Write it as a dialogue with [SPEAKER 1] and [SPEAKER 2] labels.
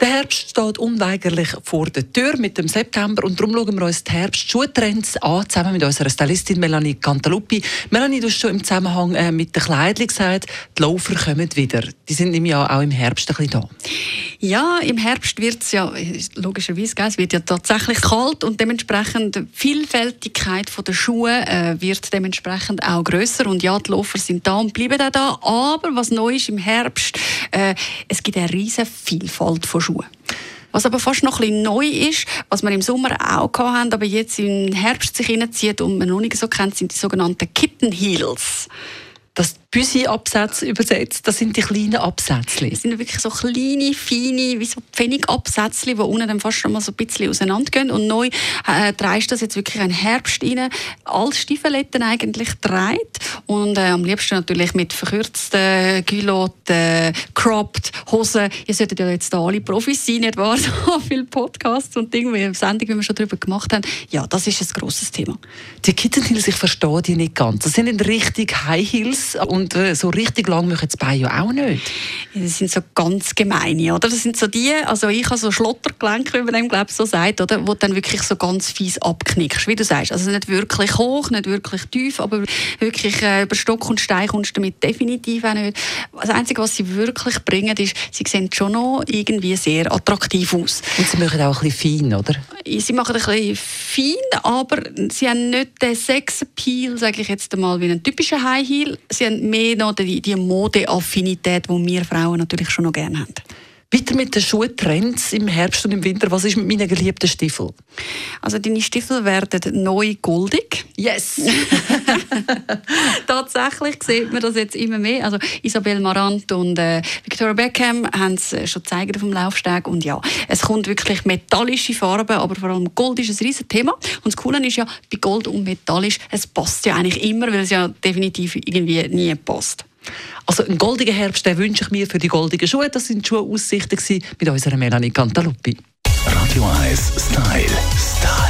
[SPEAKER 1] Der Herbst steht unweigerlich vor der Tür mit dem September und darum schauen wir uns die Herbst-Schuhtrends an, zusammen mit unserer Stylistin Melanie Cantaluppi. Melanie, du hast schon im Zusammenhang äh, mit den Kleidern gesagt, die Laufer kommen wieder. Die sind im Jahr auch im Herbst ein bisschen da.
[SPEAKER 2] Ja, im Herbst wird es ja, logischerweise, es wird ja tatsächlich kalt und dementsprechend die Vielfältigkeit der Schuhe äh, wird dementsprechend auch grösser und ja, die Laufer sind da und bleiben auch da, aber was neu ist im Herbst, äh, es gibt eine riesige Vielfalt von Schuhen. Was aber fast noch ein neu ist, was wir im Sommer auch hatten, aber jetzt im Herbst sich hineinzieht und man noch nicht so kennt, sind die sogenannten Kitten Heels
[SPEAKER 1] das Büsi-Absätze übersetzt, das sind die kleinen Absätze.
[SPEAKER 2] Das sind wirklich so kleine, feine, wie so Pfennig-Absätze, die unten dann fast schon mal so ein bisschen auseinandergehen. Und neu äh, trägst das jetzt wirklich ein Herbst rein, als Stiefeletten eigentlich trägt. Und äh, am liebsten natürlich mit verkürzten Culotten, cropped Hosen. Ihr solltet ja jetzt da alle Profis sein, nicht wahr? So viele Podcasts und Dinge, wie Sendung, wie wir schon darüber gemacht haben. Ja, das ist ein grosses Thema.
[SPEAKER 1] Die Heels, ich verstehe die nicht ganz. Das sind richtig High Heels und äh, so richtig lang machen die Beine ja auch nicht.
[SPEAKER 2] Das sind so ganz gemeine, oder? Das sind so die, also ich habe so Schlottergelenke, wie man dem glaube so sagt, oder? Wo dann wirklich so ganz fies abknickst, wie du sagst. Also nicht wirklich hoch, nicht wirklich tief, aber wirklich äh, über Stock und Stein kommst du damit definitiv auch nicht. Das Einzige, was sie wirklich bringen, ist, sie sehen schon noch irgendwie sehr attraktiv aus.
[SPEAKER 1] Und sie machen auch ein bisschen fein, oder?
[SPEAKER 2] Sie machen ein bisschen fein, aber sie haben nicht den Sex-Appeal, sage ich jetzt einmal, wie ein typischer High Heel sie haben mehr noch die, die Modeaffinität, die wir Frauen natürlich schon noch gerne haben.
[SPEAKER 1] Weiter mit den Schuhtrends im Herbst und im Winter. Was ist mit meinen geliebten Stiefeln?
[SPEAKER 2] Also deine Stiefel werden neu goldig.
[SPEAKER 1] Yes!
[SPEAKER 2] Tatsächlich sieht man das jetzt immer mehr. Also Isabel Marant und äh, Victoria Beckham haben es schon gezeigt auf dem Laufsteg. Und ja, es kommt wirklich metallische Farben, aber vor allem Gold ist ein riesen Thema. Und das Coole ist ja, bei Gold und metallisch, es passt ja eigentlich immer, weil es ja definitiv irgendwie nie passt.
[SPEAKER 1] Also einen goldigen Herbst den wünsche ich mir für die goldigen Schuhe. Das sind die Schuhaussichten mit unserer Melanie Cantaluppi.
[SPEAKER 3] Radio 1 Style. Style.